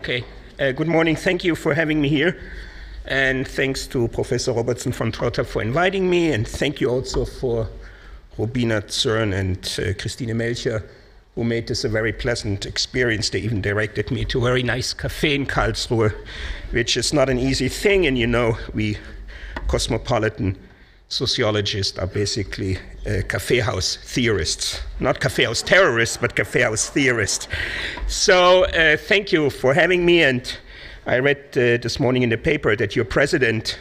Okay. Uh, good morning. Thank you for having me here. And thanks to Professor Robertson von Trotha for inviting me. And thank you also for Robina Zörn and uh, Christine Melcher, who made this a very pleasant experience. They even directed me to a very nice cafe in Karlsruhe, which is not an easy thing. And you know, we cosmopolitan sociologists are basically uh, cafe house theorists. Not cafe house terrorists, but cafe house theorists. So uh, thank you for having me. And I read uh, this morning in the paper that your president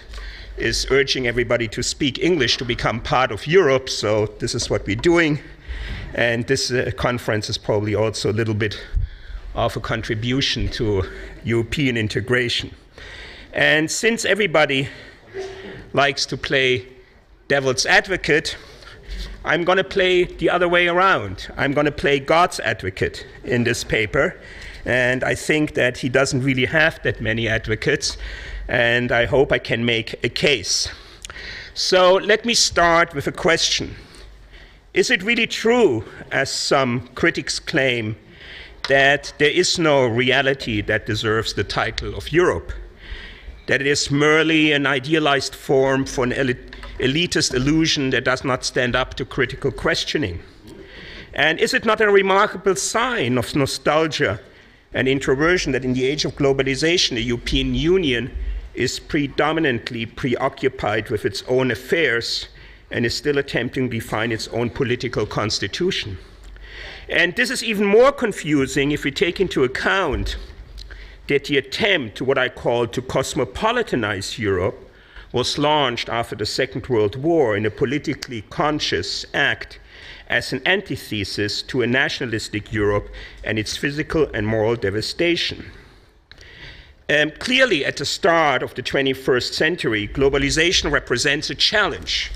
is urging everybody to speak English to become part of Europe. So this is what we're doing. And this uh, conference is probably also a little bit of a contribution to European integration. And since everybody likes to play devil's advocate, I'm going to play the other way around. I'm going to play God's advocate in this paper. And I think that he doesn't really have that many advocates. And I hope I can make a case. So let me start with a question Is it really true, as some critics claim, that there is no reality that deserves the title of Europe? That it is merely an idealized form for an elitist illusion that does not stand up to critical questioning? And is it not a remarkable sign of nostalgia and introversion that in the age of globalization, the European Union is predominantly preoccupied with its own affairs and is still attempting to define its own political constitution? And this is even more confusing if we take into account that the attempt to what I call to cosmopolitanize Europe was launched after the Second World War in a politically conscious act as an antithesis to a nationalistic Europe and its physical and moral devastation. Um, clearly, at the start of the 21st century, globalization represents a challenge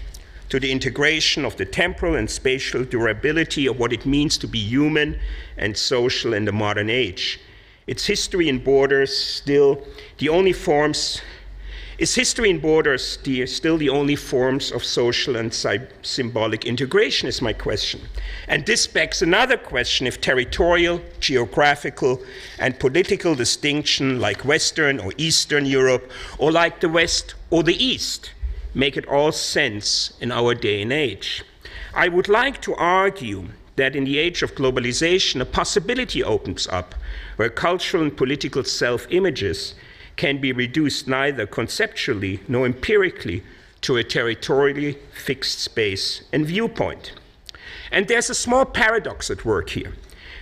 to the integration of the temporal and spatial durability of what it means to be human and social in the modern age. Its history and borders still the only forms is history and borders the, still the only forms of social and symbolic integration, is my question. And this begs another question if territorial, geographical, and political distinction, like Western or Eastern Europe, or like the West or the East, make it all sense in our day and age. I would like to argue that in the age of globalization, a possibility opens up where cultural and political self images can be reduced neither conceptually nor empirically to a territorially fixed space and viewpoint. And there's a small paradox at work here.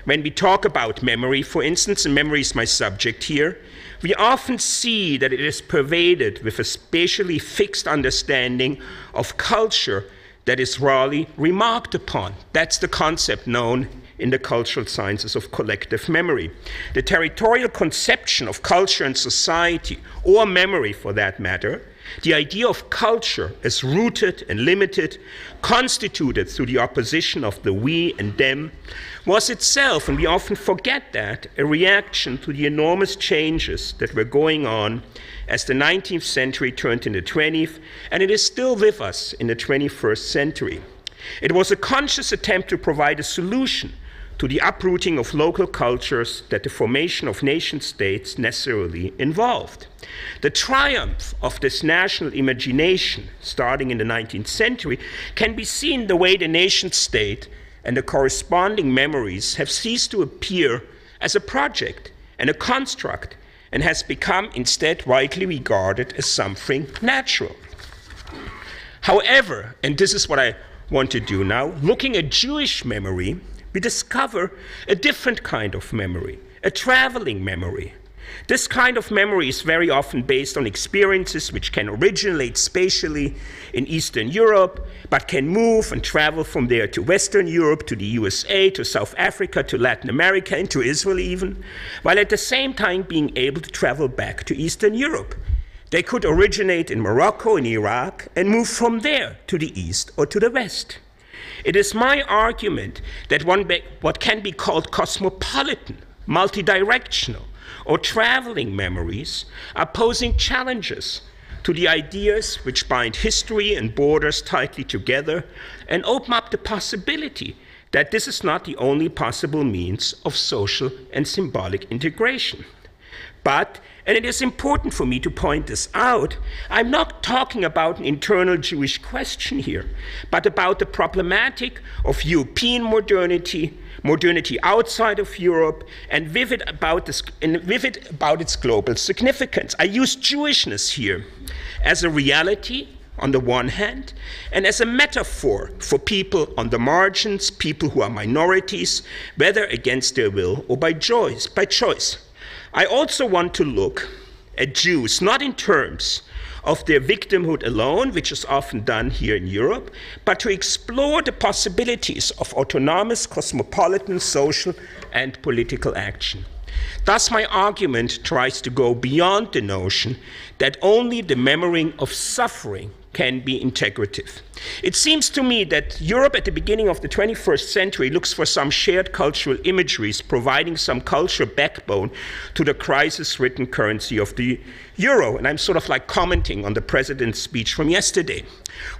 When we talk about memory, for instance, and memory is my subject here, we often see that it is pervaded with a spatially fixed understanding of culture that is rarely remarked upon. That's the concept known in the cultural sciences of collective memory. The territorial conception of culture and society, or memory for that matter, the idea of culture as rooted and limited, constituted through the opposition of the we and them, was itself, and we often forget that, a reaction to the enormous changes that were going on as the 19th century turned into the 20th, and it is still with us in the 21st century. It was a conscious attempt to provide a solution to the uprooting of local cultures that the formation of nation states necessarily involved. The triumph of this national imagination, starting in the 19th century, can be seen the way the nation state and the corresponding memories have ceased to appear as a project and a construct and has become instead widely regarded as something natural. However, and this is what I want to do now, looking at Jewish memory we discover a different kind of memory, a traveling memory. This kind of memory is very often based on experiences which can originate spatially in Eastern Europe, but can move and travel from there to Western Europe, to the USA, to South Africa, to Latin America, and to Israel even, while at the same time being able to travel back to Eastern Europe. They could originate in Morocco in Iraq and move from there to the East or to the West. It is my argument that one be, what can be called cosmopolitan, multidirectional, or traveling memories are posing challenges to the ideas which bind history and borders tightly together and open up the possibility that this is not the only possible means of social and symbolic integration. But, and it is important for me to point this out, I'm not talking about an internal Jewish question here, but about the problematic of European modernity, modernity outside of Europe, and vivid about, this, and vivid about its global significance. I use Jewishness here as a reality on the one hand, and as a metaphor for people on the margins, people who are minorities, whether against their will or by choice. By choice. I also want to look at Jews not in terms of their victimhood alone, which is often done here in Europe, but to explore the possibilities of autonomous, cosmopolitan, social, and political action. Thus, my argument tries to go beyond the notion that only the memory of suffering can be integrative. It seems to me that Europe at the beginning of the 21st century looks for some shared cultural imageries, providing some cultural backbone to the crisis ridden currency of the euro. And I'm sort of like commenting on the president's speech from yesterday.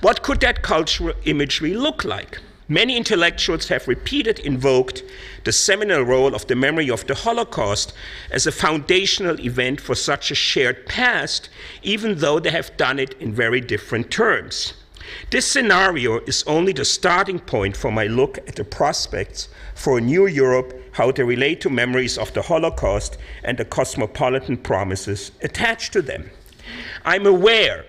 What could that cultural imagery look like? Many intellectuals have repeatedly invoked the seminal role of the memory of the Holocaust as a foundational event for such a shared past, even though they have done it in very different terms. This scenario is only the starting point for my look at the prospects for a new Europe, how they relate to memories of the Holocaust and the cosmopolitan promises attached to them. I'm aware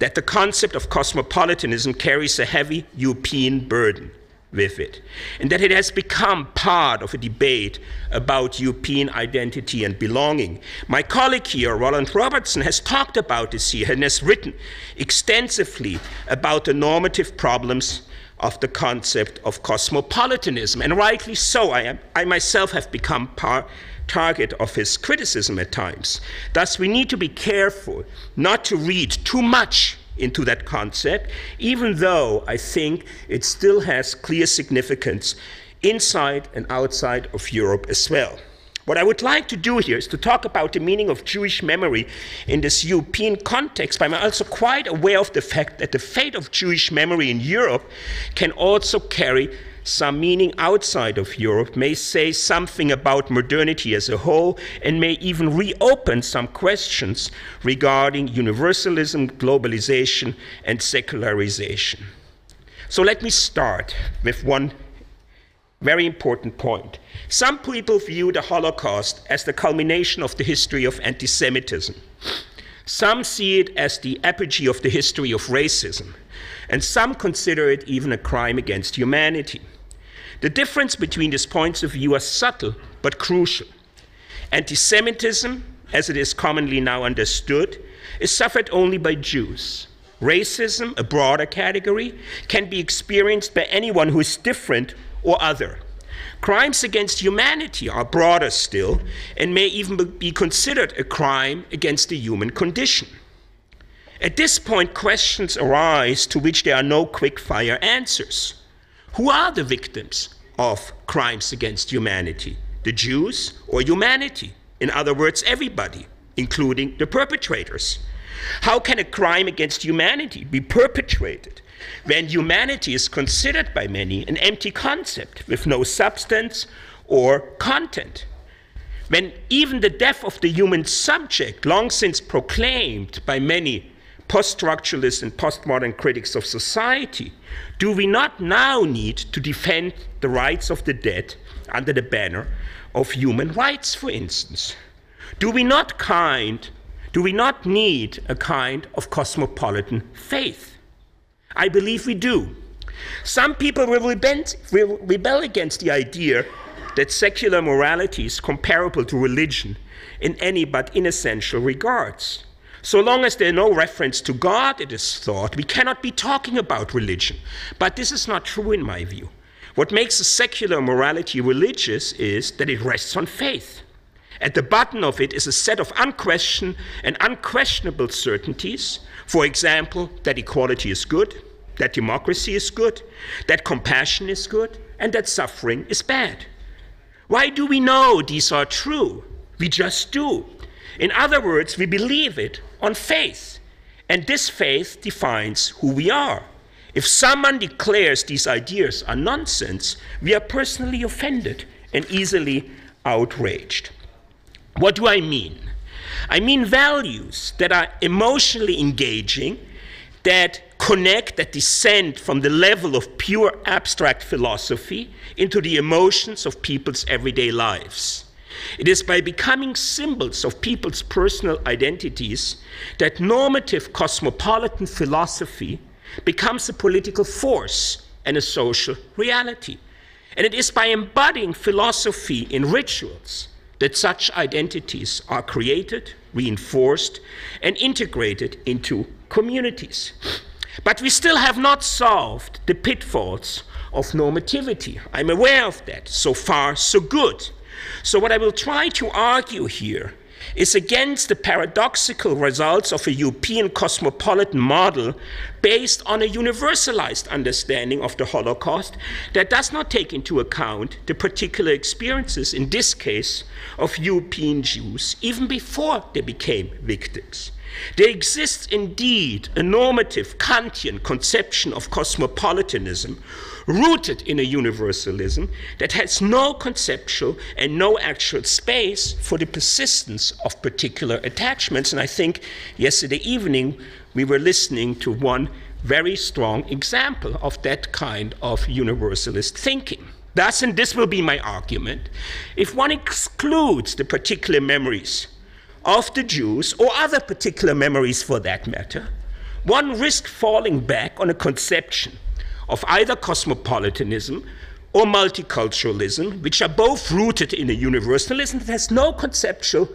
that the concept of cosmopolitanism carries a heavy European burden with it, and that it has become part of a debate about European identity and belonging. My colleague here, Roland Robertson, has talked about this here and has written extensively about the normative problems of the concept of cosmopolitanism, and rightly so. I, am, I myself have become part target of his criticism at times. Thus, we need to be careful not to read too much into that concept, even though I think it still has clear significance inside and outside of Europe as well. What I would like to do here is to talk about the meaning of Jewish memory in this European context, but I'm also quite aware of the fact that the fate of Jewish memory in Europe can also carry some meaning outside of Europe, may say something about modernity as a whole, and may even reopen some questions regarding universalism, globalization, and secularization. So let me start with one very important point. Some people view the Holocaust as the culmination of the history of anti Semitism. Some see it as the apogee of the history of racism, and some consider it even a crime against humanity. The difference between these points of view are subtle but crucial. Anti Semitism, as it is commonly now understood, is suffered only by Jews. Racism, a broader category, can be experienced by anyone who is different or other. Crimes against humanity are broader still and may even be considered a crime against the human condition. At this point, questions arise to which there are no quick fire answers. Who are the victims of crimes against humanity? The Jews or humanity? In other words, everybody, including the perpetrators. How can a crime against humanity be perpetrated when humanity is considered by many an empty concept with no substance or content? When even the death of the human subject, long since proclaimed by many post structuralist and postmodern critics of society, do we not now need to defend the rights of the dead under the banner of human rights, for instance? Do we not kind do we not need a kind of cosmopolitan faith? I believe we do. Some people will rebel, will rebel against the idea that secular morality is comparable to religion in any but inessential regards. So long as there's no reference to God, it is thought, we cannot be talking about religion. But this is not true in my view. What makes a secular morality religious is that it rests on faith. At the bottom of it is a set of unquestioned and unquestionable certainties. For example, that equality is good, that democracy is good, that compassion is good, and that suffering is bad. Why do we know these are true? We just do. In other words, we believe it on faith. And this faith defines who we are. If someone declares these ideas are nonsense, we are personally offended and easily outraged. What do I mean? I mean values that are emotionally engaging, that connect, that descend from the level of pure abstract philosophy into the emotions of people's everyday lives. It is by becoming symbols of people's personal identities that normative cosmopolitan philosophy becomes a political force and a social reality. And it is by embodying philosophy in rituals that such identities are created, reinforced, and integrated into communities. But we still have not solved the pitfalls of normativity. I'm aware of that. So far, so good. So, what I will try to argue here is against the paradoxical results of a European cosmopolitan model based on a universalized understanding of the Holocaust that does not take into account the particular experiences, in this case, of European Jews, even before they became victims. There exists indeed a normative Kantian conception of cosmopolitanism rooted in a universalism that has no conceptual and no actual space for the persistence of particular attachments. And I think yesterday evening we were listening to one very strong example of that kind of universalist thinking. Thus, and this will be my argument, if one excludes the particular memories of the Jews, or other particular memories for that matter, one risks falling back on a conception of either cosmopolitanism or multiculturalism, which are both rooted in a universalism that has no conceptual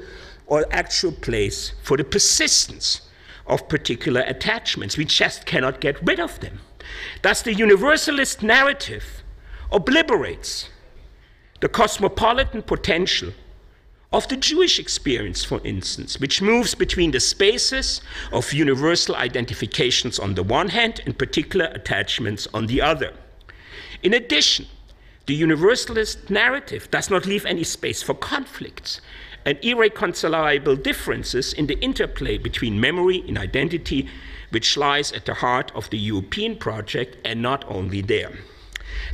or actual place for the persistence of particular attachments. We just cannot get rid of them. Thus, the universalist narrative obliterates the cosmopolitan potential of the Jewish experience, for instance, which moves between the spaces of universal identifications on the one hand and particular attachments on the other. In addition, the universalist narrative does not leave any space for conflicts and irreconcilable differences in the interplay between memory and identity, which lies at the heart of the European project and not only there.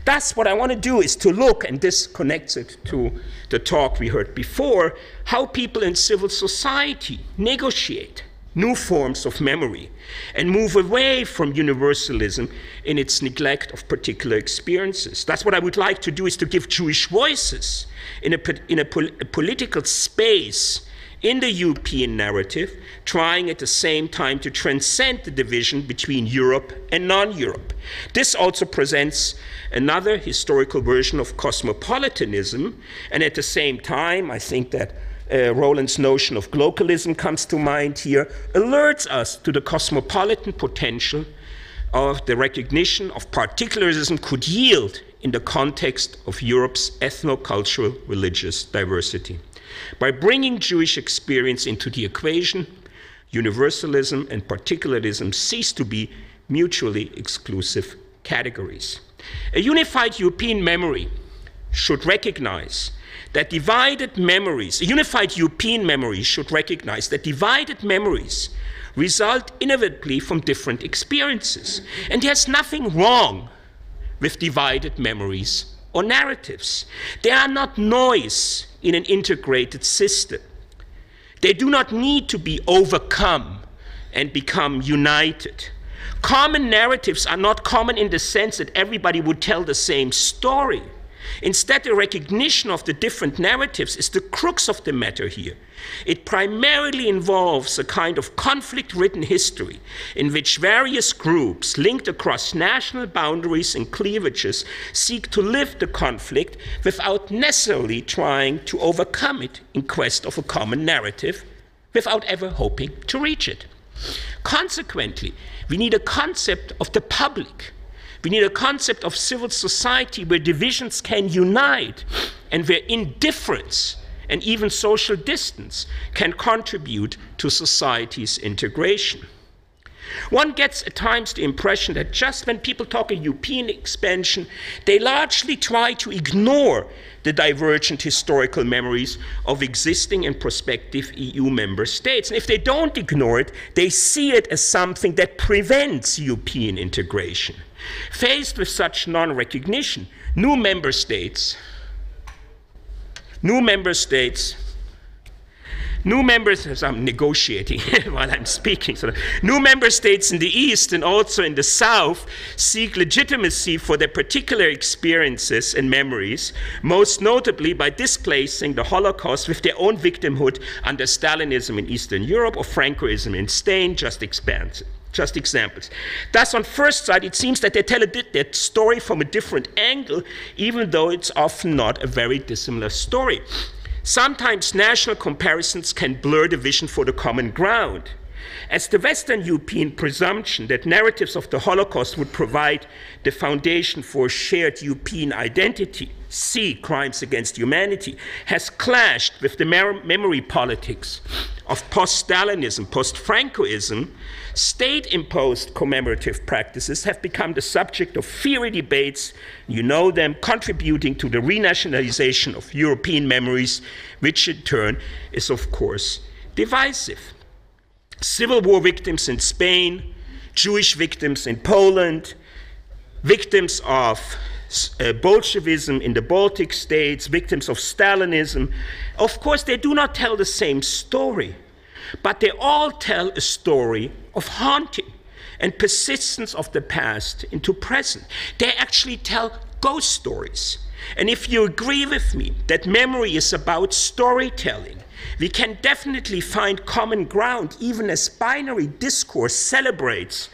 Thus, what I want to do is to look, and this connects it to the talk we heard before, how people in civil society negotiate new forms of memory and move away from universalism in its neglect of particular experiences. That's what I would like to do is to give Jewish voices in a, in a, pol a political space in the European narrative, trying at the same time to transcend the division between Europe and non Europe. This also presents another historical version of cosmopolitanism, and at the same time, I think that uh, Roland's notion of globalism comes to mind here, alerts us to the cosmopolitan potential of the recognition of particularism could yield in the context of Europe's ethno-cultural religious diversity. By bringing Jewish experience into the equation, universalism and particularism cease to be mutually exclusive categories. A unified European memory should recognize that divided memories, a unified European memory should recognize that divided memories result inevitably from different experiences. And there's nothing wrong with divided memories or narratives. They are not noise in an integrated system. They do not need to be overcome and become united. Common narratives are not common in the sense that everybody would tell the same story. Instead, the recognition of the different narratives is the crux of the matter here. It primarily involves a kind of conflict ridden history in which various groups linked across national boundaries and cleavages seek to live the conflict without necessarily trying to overcome it in quest of a common narrative, without ever hoping to reach it. Consequently, we need a concept of the public we need a concept of civil society where divisions can unite and where indifference and even social distance can contribute to society's integration. One gets at times the impression that just when people talk of European expansion, they largely try to ignore the divergent historical memories of existing and prospective EU member states. And if they don't ignore it, they see it as something that prevents European integration. Faced with such non recognition, new member states, new member states New members, as I'm negotiating while I'm speaking, so new member states in the East and also in the South seek legitimacy for their particular experiences and memories, most notably by displacing the Holocaust with their own victimhood under Stalinism in Eastern Europe or Francoism in Spain, just expansive just examples. Thus, on first sight, it seems that they tell a, that story from a different angle, even though it's often not a very dissimilar story. Sometimes national comparisons can blur the vision for the common ground. As the Western European presumption that narratives of the Holocaust would provide the foundation for shared European identity, see crimes against humanity, has clashed with the memory politics of post Stalinism, post Francoism, State imposed commemorative practices have become the subject of fiery debates. You know them, contributing to the renationalization of European memories, which in turn is, of course, divisive. Civil war victims in Spain, Jewish victims in Poland, victims of uh, Bolshevism in the Baltic states, victims of Stalinism, of course, they do not tell the same story. But they all tell a story of haunting and persistence of the past into present. They actually tell ghost stories. And if you agree with me that memory is about storytelling, we can definitely find common ground even as binary discourse celebrates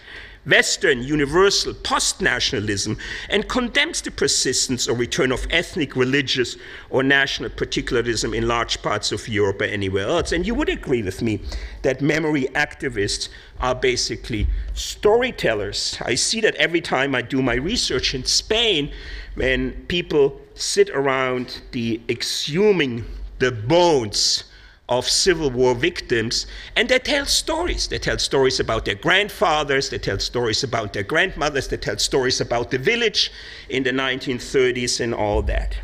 Western universal post nationalism and condemns the persistence or return of ethnic, religious, or national particularism in large parts of Europe or anywhere else. And you would agree with me that memory activists are basically storytellers. I see that every time I do my research in Spain, when people sit around the exhuming the bones of Civil War victims, and they tell stories. They tell stories about their grandfathers, they tell stories about their grandmothers, they tell stories about the village in the 1930s and all that.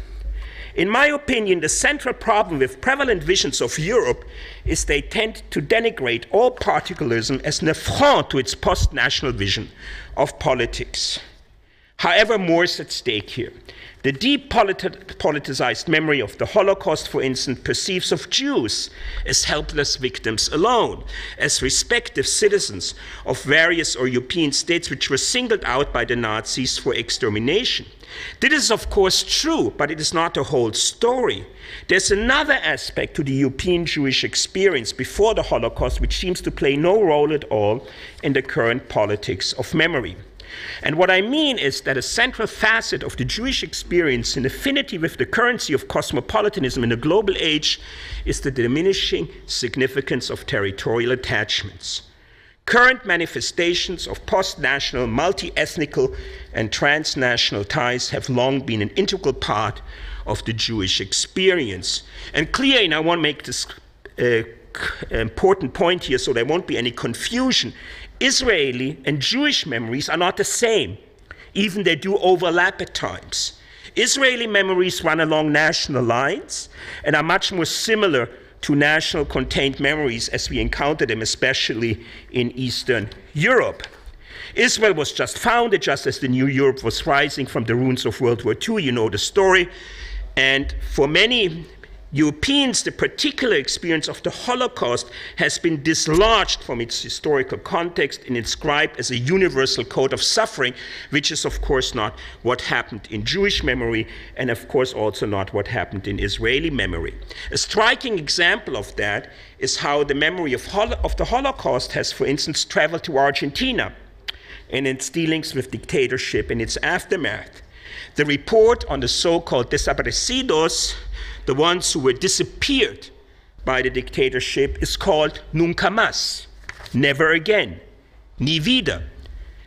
In my opinion, the central problem with prevalent visions of Europe is they tend to denigrate all particularism as an affront to its post national vision of politics. However, more is at stake here. The deep politicized memory of the Holocaust, for instance, perceives of Jews as helpless victims alone, as respective citizens of various European states which were singled out by the Nazis for extermination. This is, of course, true, but it is not the whole story. There's another aspect to the European Jewish experience before the Holocaust which seems to play no role at all in the current politics of memory. And what I mean is that a central facet of the Jewish experience in affinity with the currency of cosmopolitanism in a global age is the diminishing significance of territorial attachments. Current manifestations of post national, multi ethnical, and transnational ties have long been an integral part of the Jewish experience. And clearly, and I want to make this uh, important point here so there won't be any confusion. Israeli and Jewish memories are not the same, even they do overlap at times. Israeli memories run along national lines and are much more similar to national contained memories as we encounter them, especially in Eastern Europe. Israel was just founded just as the new Europe was rising from the ruins of World War II. You know the story. And for many Europeans, the particular experience of the Holocaust has been dislodged from its historical context and inscribed as a universal code of suffering, which is, of course, not what happened in Jewish memory, and of course, also not what happened in Israeli memory. A striking example of that is how the memory of, Hol- of the Holocaust has, for instance, traveled to Argentina in its dealings with dictatorship in its aftermath. The report on the so called desaparecidos the ones who were disappeared by the dictatorship, is called nunca más, never again, nie wieder,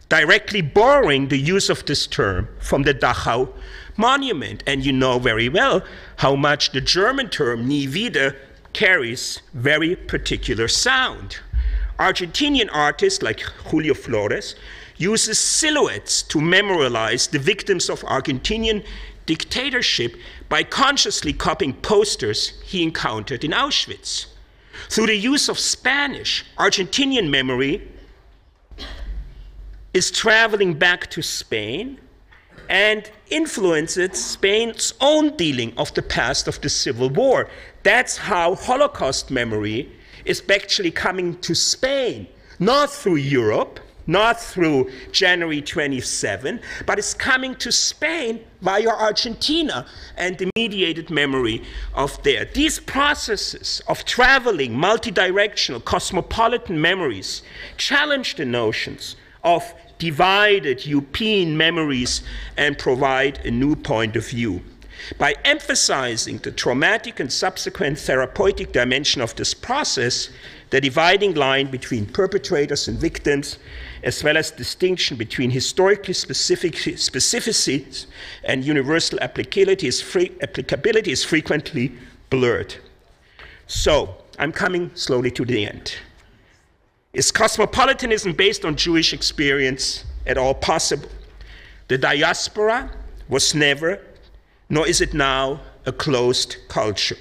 directly borrowing the use of this term from the Dachau monument. And you know very well how much the German term nie wieder carries very particular sound. Argentinian artists like Julio Flores uses silhouettes to memorialize the victims of Argentinian dictatorship by consciously copying posters he encountered in Auschwitz. Through the use of Spanish, Argentinian memory is traveling back to Spain and influences Spain's own dealing of the past of the Civil War. That's how Holocaust memory is actually coming to Spain, not through Europe, not through January 27, but it's coming to Spain via Argentina and the mediated memory of there. These processes of traveling, multidirectional, cosmopolitan memories challenge the notions of divided European memories and provide a new point of view. By emphasizing the traumatic and subsequent therapeutic dimension of this process, the dividing line between perpetrators and victims, as well as distinction between historically specific specificities and universal applicability is, free, applicability is frequently blurred. So, I'm coming slowly to the end. Is cosmopolitanism based on Jewish experience at all possible? The diaspora was never, nor is it now, a closed culture.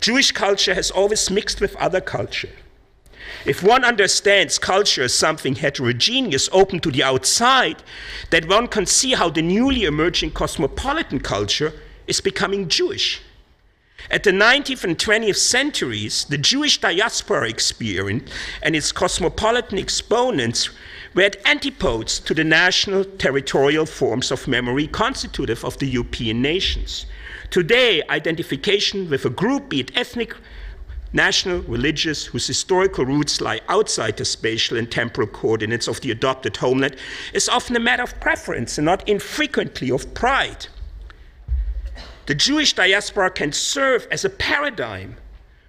Jewish culture has always mixed with other culture. If one understands culture as something heterogeneous, open to the outside, then one can see how the newly emerging cosmopolitan culture is becoming Jewish. At the 19th and 20th centuries, the Jewish diaspora experience and its cosmopolitan exponents were at antipodes to the national territorial forms of memory constitutive of the European nations. Today, identification with a group, be it ethnic, national, religious, whose historical roots lie outside the spatial and temporal coordinates of the adopted homeland, is often a matter of preference and not infrequently of pride. The Jewish diaspora can serve as a paradigm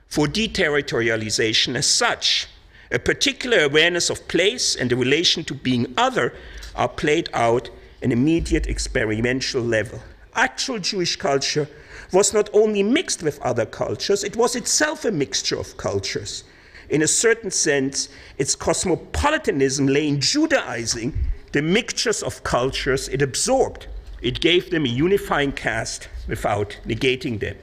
for deterritorialization as such. A particular awareness of place and the relation to being other are played out in an immediate experiential level. Actual Jewish culture was not only mixed with other cultures, it was itself a mixture of cultures. In a certain sense, its cosmopolitanism lay in Judaizing the mixtures of cultures it absorbed. It gave them a unifying cast without negating them.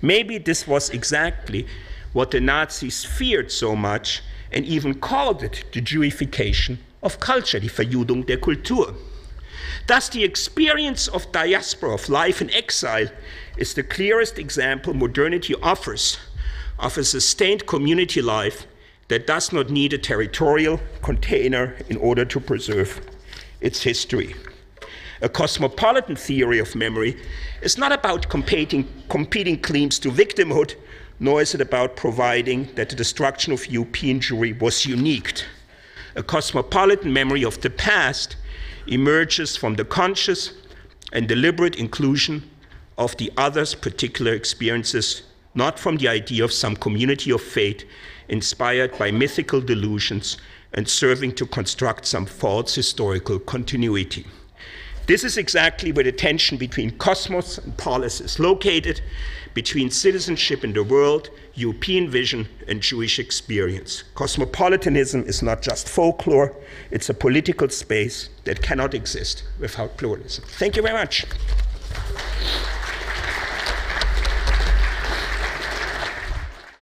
Maybe this was exactly what the Nazis feared so much and even called it the Jewification of culture, die Verjudung der Kultur. Thus, the experience of diaspora, of life in exile, is the clearest example modernity offers of a sustained community life that does not need a territorial container in order to preserve its history. A cosmopolitan theory of memory is not about competing, competing claims to victimhood, nor is it about providing that the destruction of European Jewry was unique. A cosmopolitan memory of the past emerges from the conscious and deliberate inclusion of the other's particular experiences, not from the idea of some community of fate inspired by mythical delusions and serving to construct some false historical continuity. This is exactly where the tension between cosmos and polis is located, between citizenship in the world, European vision, and Jewish experience. Cosmopolitanism is not just folklore, it's a political space that cannot exist without pluralism. Thank you very much.